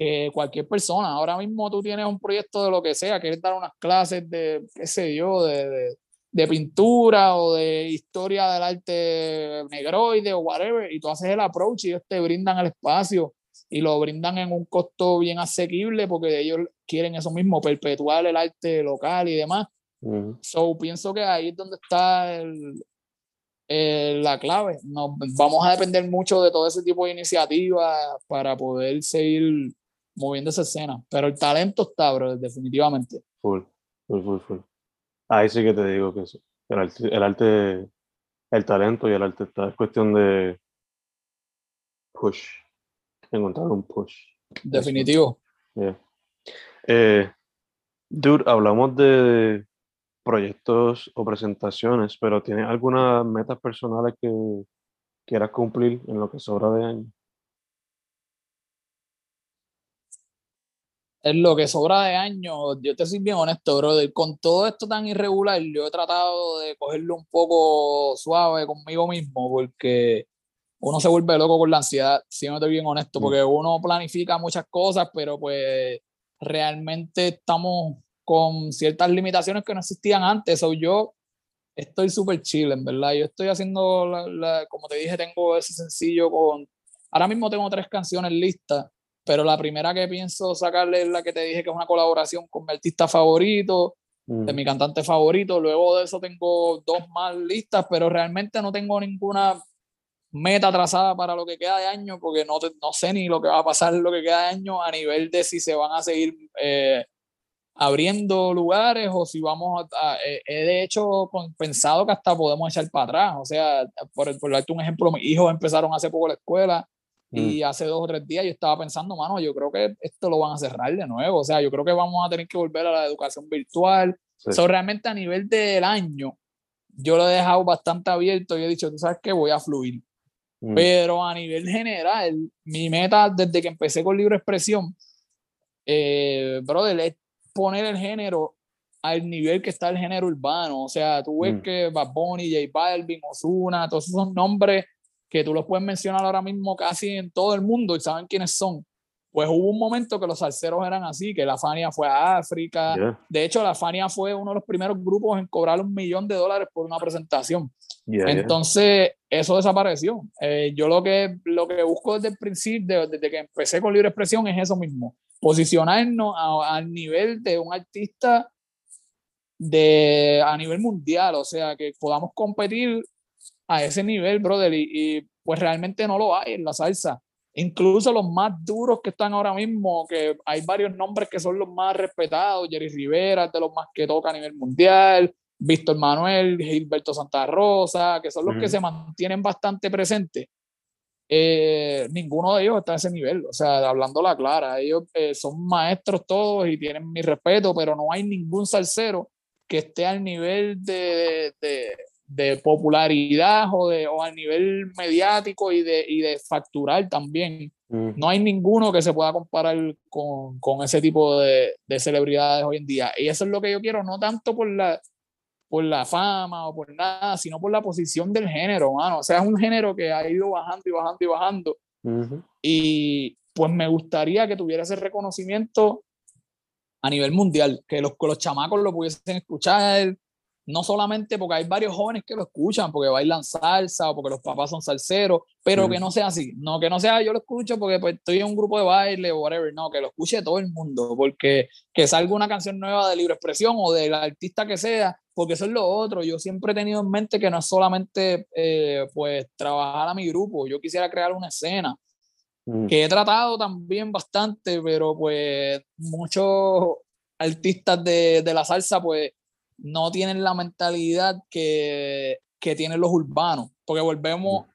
que cualquier persona, ahora mismo tú tienes un proyecto de lo que sea, quieres dar unas clases de, qué sé yo, de, de, de pintura o de historia del arte negroide o whatever, y tú haces el approach y ellos te brindan el espacio y lo brindan en un costo bien asequible porque ellos quieren eso mismo, perpetuar el arte local y demás. Ujú. So, pienso que ahí es donde está el, el- la clave. Nos, vamos a depender mucho de todo ese tipo de iniciativas para poder seguir moviendo esa escena. Pero el talento está, bro, definitivamente. Full, full, full, full. Ahí sí que te digo que sí. El arte, el arte, el talento y el arte está. Es cuestión de push. Encontrar un push. Definitivo. Yeah. Eh, dude, hablamos de proyectos o presentaciones, pero ¿tienes algunas metas personales que quieras cumplir en lo que sobra de año? En lo que sobra de años, yo te soy bien honesto, brother. Con todo esto tan irregular, yo he tratado de cogerlo un poco suave conmigo mismo, porque uno se vuelve loco con la ansiedad, si no estoy bien honesto, Mm. porque uno planifica muchas cosas, pero pues realmente estamos con ciertas limitaciones que no existían antes. O yo estoy súper chill, en verdad. Yo estoy haciendo, la- la- como te dije, tengo ese sencillo con... Ahora mismo tengo tres canciones listas pero la primera que pienso sacarle es la que te dije que es una colaboración con mi artista favorito, de Mm, mi cantante favorito. Luego de eso tengo dos más listas, pero realmente no tengo ninguna meta trazada para lo que queda de año, porque no, te- no sé ni lo que va a pasar lo que queda de año a nivel de si se van a seguir eh, abriendo lugares o si vamos a... a- eh, he de hecho con- pensado que hasta podemos echar para atrás. O sea, por, por darte un ejemplo, mis hijos empezaron hace poco la escuela y hace dos o tres días yo estaba pensando, mano, yo creo que esto lo van a cerrar de nuevo. O sea, yo creo que vamos a tener que volver a la educación virtual. sí. So, realmente a nivel del año, yo lo he dejado bastante abierto y he dicho, tú sabes que voy a fluir. Mm, Pero a nivel general, mi meta desde que empecé con Libre Expresión, eh, brother, es poner el género al nivel que está el género urbano. O sea, tú ves Mm. que Bad Bunny, J Balvin, Ozuna, todos esos nombres que tú los puedes mencionar ahora mismo casi en todo el mundo y saben quiénes son. Pues hubo un momento que los salseros eran así, que la Fania fue a África. yeah, De hecho, la Fania fue uno de los primeros grupos en cobrar un millón de dólares por una presentación. yeah, yeah. Entonces, eso desapareció. Eh, yo lo que, lo que busco desde el principio, de- desde que empecé con Libre Expresión, es eso mismo. Posicionarnos a- al nivel de un artista de, a nivel mundial, o sea, que podamos competir a ese nivel, brother, y, y, pues realmente no lo hay en la salsa. Incluso los más duros que están ahora mismo, que hay varios nombres que son los más respetados, Jerry Rivera es de los más que toca a nivel mundial, Víctor Manuel, Gilberto Santa Rosa, que son los que se mantienen bastante presentes. Eh, ninguno de ellos está a ese nivel, o sea, hablando la clara, ellos eh, son maestros todos y tienen mi respeto, pero no hay ningún salsero que esté al nivel de, de, de popularidad o, de, o al nivel mediático y de, y de facturar también. Mm, No hay ninguno que se pueda comparar con, con ese tipo de, de celebridades hoy en día. Y eso es lo que yo quiero, no tanto por la, por la fama o por nada, sino por la posición del género, mano. O sea, es un género que ha ido bajando y bajando y bajando. Y pues me gustaría que tuviera ese reconocimiento a nivel mundial, que los, que los chamacos lo pudiesen escuchar, no solamente porque hay varios jóvenes que lo escuchan, porque bailan salsa o porque los papás son salseros, pero Mm. que no sea así, no que no sea yo lo escucho porque pues, estoy en un grupo de baile o whatever, no, que lo escuche todo el mundo, porque que salga una canción nueva de libre expresión o del artista que sea, porque eso es lo otro, yo siempre he tenido en mente que no es solamente eh, pues trabajar a mi grupo, yo quisiera crear una escena, mm, que he tratado también bastante, pero pues muchos artistas de, de la salsa pues no tienen la mentalidad que, que tienen los urbanos, porque volvemos,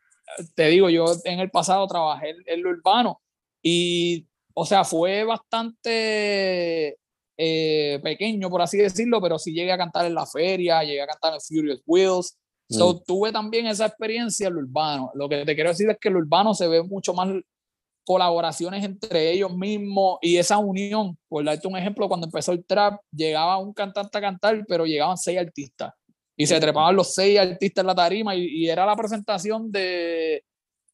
te digo, yo en el pasado trabajé en, en lo urbano y, o sea, fue bastante eh, pequeño, por así decirlo, pero sí llegué a cantar en la feria, llegué a cantar en Furious Wheels, So, tuve también esa experiencia en lo urbano. Lo que te quiero decir es que en lo urbano se ve mucho más colaboraciones entre ellos mismos y esa unión. Por darte un ejemplo, cuando empezó el trap, llegaba un cantante a cantar, pero llegaban seis artistas. Y se trepaban los seis artistas en la tarima y, y era la presentación de,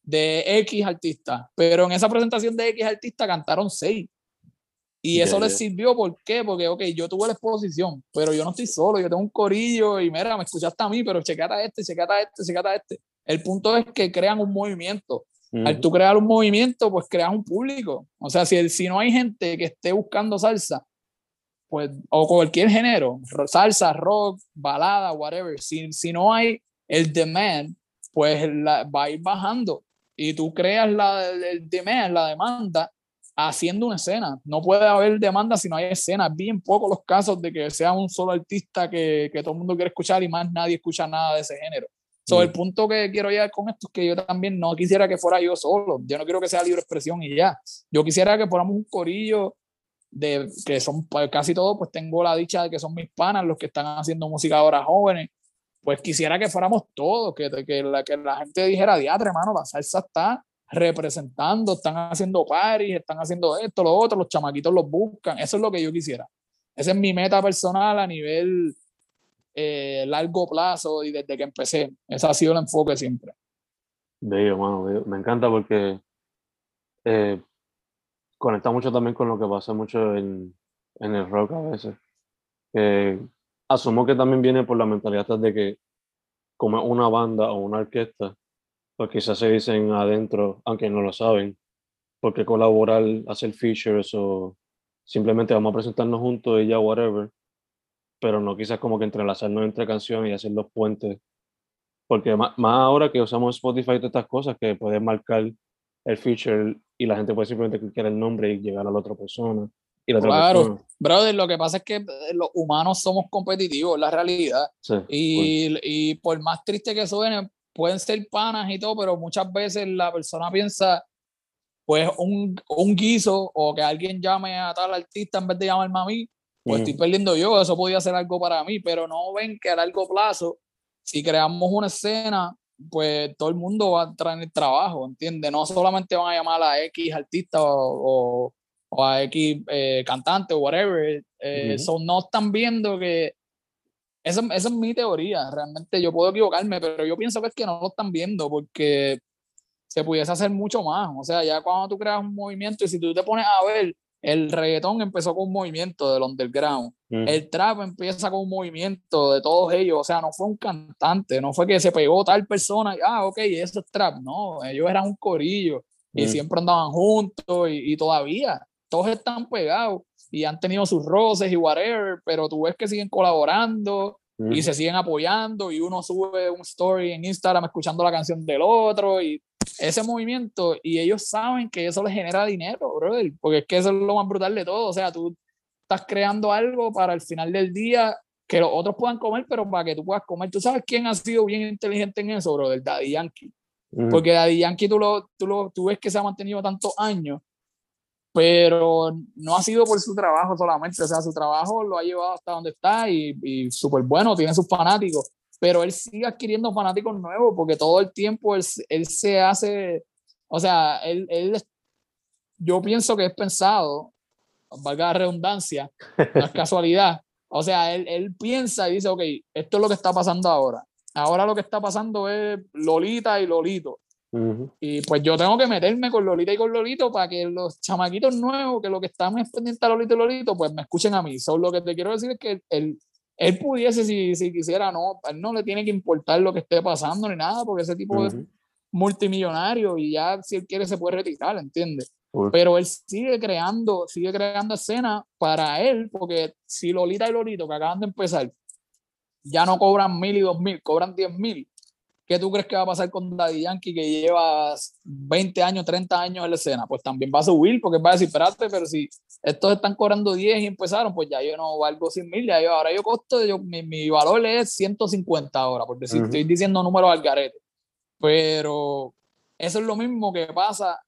de X artistas. Pero en esa presentación de X artistas cantaron seis. Y eso les sirvió, ¿por qué? Porque, ok, yo tuve la exposición, pero yo no estoy solo, yo tengo un corillo y mira, me escuchaste a mí, pero checate a este, checate a este, checate a este. El punto es que crean un movimiento. Al tú crear un movimiento, pues creas un público. O sea, si, si no hay gente que esté buscando salsa, pues, o cualquier género, salsa, rock, balada, whatever, si, si no hay el demand, pues la, va a ir bajando. Y tú creas la, el demand, la demanda, haciendo una escena. No puede haber demanda si no hay escena. Bien pocos los casos de que sea un solo artista que, que todo el mundo quiere escuchar y más nadie escucha nada de ese género. So, El punto que quiero llegar con esto es que yo también no quisiera que fuera yo solo. Yo no quiero que sea libre expresión y ya. Yo quisiera que fuéramos un corillo de que son pues, casi todos, pues tengo la dicha de que son mis panas los que están haciendo música ahora jóvenes. Pues quisiera que fuéramos todos, que, que, la, que la gente dijera, diatre, hermano, la salsa está representando, están haciendo paris, están haciendo esto, lo otro, los chamaquitos los buscan. Eso es lo que yo quisiera. Esa es mi meta personal a nivel eh, largo plazo y desde que empecé. Ese ha sido el enfoque siempre. Bello, mano, me encanta porque eh, conecta mucho también con lo que pasa mucho en, en el rock a veces. asumo que también viene por la mentalidad de que como una banda o una orquesta, pues quizás se dicen adentro, aunque no lo saben, porque colaborar, hacer features o simplemente vamos a presentarnos juntos y ya, whatever, pero no quizás como que entrelazarnos entre canciones y hacer los puentes, porque más, ahora que usamos Spotify y todas estas cosas, que puedes marcar el feature y la gente puede simplemente clicar el nombre y llegar a la otra persona. Y la otra claro, brother, lo que pasa es que eh, los humanos somos competitivos, la realidad. y, y por más triste que suene, pueden ser panas y todo, pero muchas veces la persona piensa, pues un, un guiso o que alguien llame a tal artista en vez de llamarme a mí, pues estoy perdiendo yo, eso podía ser algo para mí, pero no ven que a largo plazo, si creamos una escena, pues todo el mundo va a traer el trabajo, ¿entiendes? No solamente van a llamar a X artista o, o, a X eh, cantante o whatever, eh, no están viendo que esa, esa, es mi teoría, realmente yo puedo equivocarme, pero yo pienso que es que no lo están viendo porque se pudiese hacer mucho más. O sea, ya cuando tú creas un movimiento y si tú te pones a ver, el reggaetón empezó con un movimiento del underground, mm. el trap empieza con un movimiento de todos ellos, o sea, no fue un cantante, no fue que se pegó tal persona, y, ah, ok, eso es trap, no, ellos eran un corillo y mm. siempre andaban juntos y, y todavía todos están pegados y han tenido sus roces y whatever, pero tú ves que siguen colaborando y se siguen apoyando y uno sube un story en Instagram escuchando la canción del otro y ese movimiento y ellos saben que eso les genera dinero, brother, porque es que eso es lo más brutal de todo, o sea, tú estás creando algo para el final del día que los otros puedan comer, pero para que tú puedas comer. ¿Tú sabes quién ha sido bien inteligente en eso, brother? Daddy Yankee. Porque Daddy Yankee tú, lo, tú, lo, tú ves que se ha mantenido tantos años pero no ha sido por su trabajo solamente, o sea, su trabajo lo ha llevado hasta donde está y, y súper bueno, tiene sus fanáticos, pero él sigue adquiriendo fanáticos nuevos porque todo el tiempo él, él se hace, o sea, él, él, yo pienso que es pensado, valga la redundancia, no es casualidad, o sea, él, él piensa y dice, ok, esto es lo que está pasando ahora, ahora lo que está pasando es Lolita y Lolito, y pues yo tengo que meterme con Lolita y con Lolito para que los chamaquitos nuevos, que lo que están es pendiente a Lolito y Lolito, pues me escuchen a mí. Solo lo que te quiero decir es que él, él pudiese, si, si quisiera, no, él no le tiene que importar lo que esté pasando ni nada, porque ese tipo es multimillonario y ya si él quiere se puede retirar, ¿entiendes? Pero él sigue creando, sigue creando escenas para él, porque si Lolita y Lolito, que acaban de empezar, ya no cobran mil y dos mil, cobran diez mil, ¿Qué tú crees que va a pasar con Daddy Yankee que lleva 20 años, 30 años en la escena? Pues también va a subir porque va a decir, espérate, pero si estos están cobrando 10 y empezaron, pues ya yo no valgo 100 mil, ya yo, ahora yo costo, yo, mi, mi, valor es 150 ahora, por decir, estoy diciendo números al garete. Pero eso es lo mismo que pasa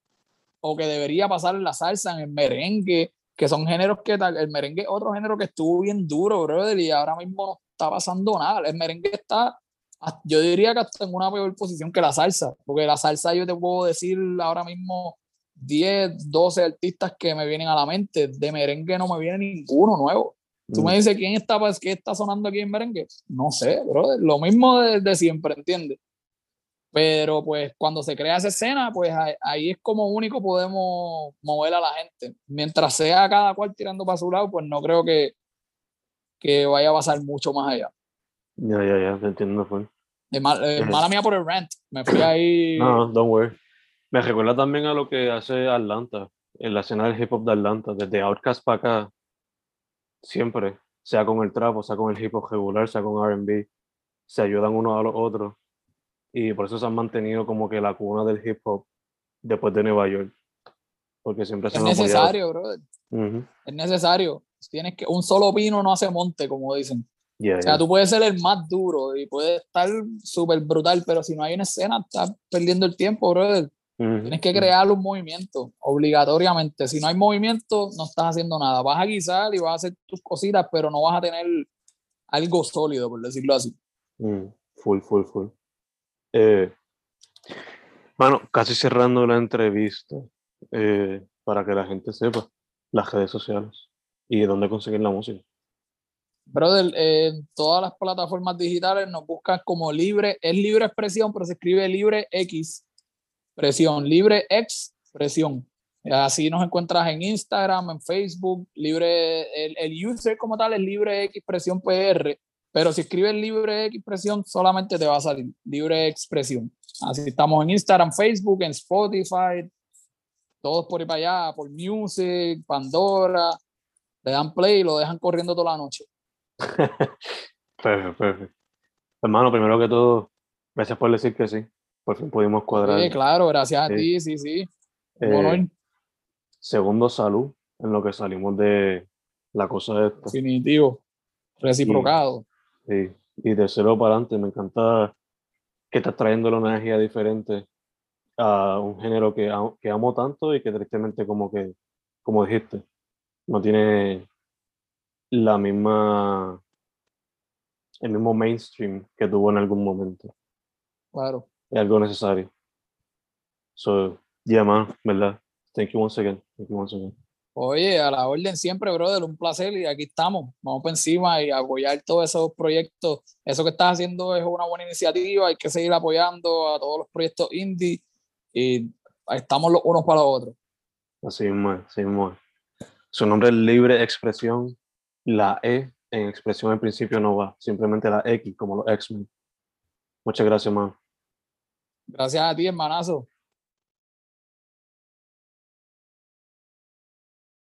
o que debería pasar en la salsa, en el merengue, que son géneros que el merengue es otro género que estuvo bien duro, brother, y ahora mismo no está pasando nada. El merengue está yo diría que hasta en una peor posición que la salsa, porque la salsa yo te puedo decir ahora mismo 10, 12 artistas que me vienen a la mente, de merengue no me viene ninguno nuevo. Tú me mm. dices quién está, pues, qué está sonando aquí en merengue. No sé, bro. Lo mismo de, siempre, ¿entiendes? Pero pues cuando se crea esa escena, pues ahí, es como único podemos mover a la gente. Mientras sea cada cual tirando para su lado, pues no creo que, que vaya a pasar mucho más allá. Ya, ya, ya, te entiendo, fue. Es eh, mala mía por el rant. Me fui ahí. No, don't worry. Me recuerda también a lo que hace Atlanta, en la escena del hip hop de Atlanta, desde Outkast para acá siempre, sea con el trap, o sea con el hip hop regular, sea con RB, se ayudan unos a los otros. Y por eso se han mantenido como que la cuna del hip hop después de Nueva York. Porque siempre se Es necesario, brother. Es necesario. Tienes que, un solo pino no hace monte, como dicen. O sea, tú puedes ser el más duro y puedes estar súper brutal, pero si no hay una escena, estás perdiendo el tiempo, brother. Tienes que crear un movimiento, obligatoriamente. Si no hay movimiento, no estás haciendo nada. Vas a guisar y vas a hacer tus cositas, pero no vas a tener algo sólido, por decirlo así. Mm, full, full, full. Eh, bueno, casi cerrando la entrevista, eh, para que la gente sepa las redes sociales y dónde conseguir la música. Brother, en todas las plataformas digitales nos buscan como libre, es libre expresión, pero se escribe libre X Presión Libre Expresión. Así nos encuentras en Instagram, en Facebook, libre, el, el user como tal es Libre Expresión PR, pero si escribes Libre Expresión solamente te va a salir Libre Expresión. Así estamos en Instagram, Facebook, en Spotify, todos por ahí para allá, por Music, Pandora, le dan play y lo dejan corriendo toda la noche. Perfecto, perfecto. Hermano, primero que todo, gracias por decir que sí. Por fin pudimos cuadrar. Sí, claro, gracias a ti, sí, sí. Eh, segundo, salud, en lo que salimos de la cosa esta. Definitivo. Reciprocado. sí, y de cero para adelante, me encanta que estás trayendo una energía diferente a un género que, que amo tanto y que tristemente como que, como dijiste, no tiene la misma, el mismo mainstream que tuvo en algún momento. Claro es algo necesario. So, yeah, man, ¿verdad? Thank you once again. Thank you once again. Oye, a la orden siempre, brother, un placer y aquí estamos. Vamos por encima y apoyar todos esos proyectos. Eso que estás haciendo es una buena iniciativa, hay que seguir apoyando a todos los proyectos indie y estamos los unos para los otros. Así mismo, así mismo. Su nombre es Libre Expresión. La E en expresión en principio no va, simplemente la X, como los X-Men. Muchas gracias, man. Gracias a ti, hermanazo.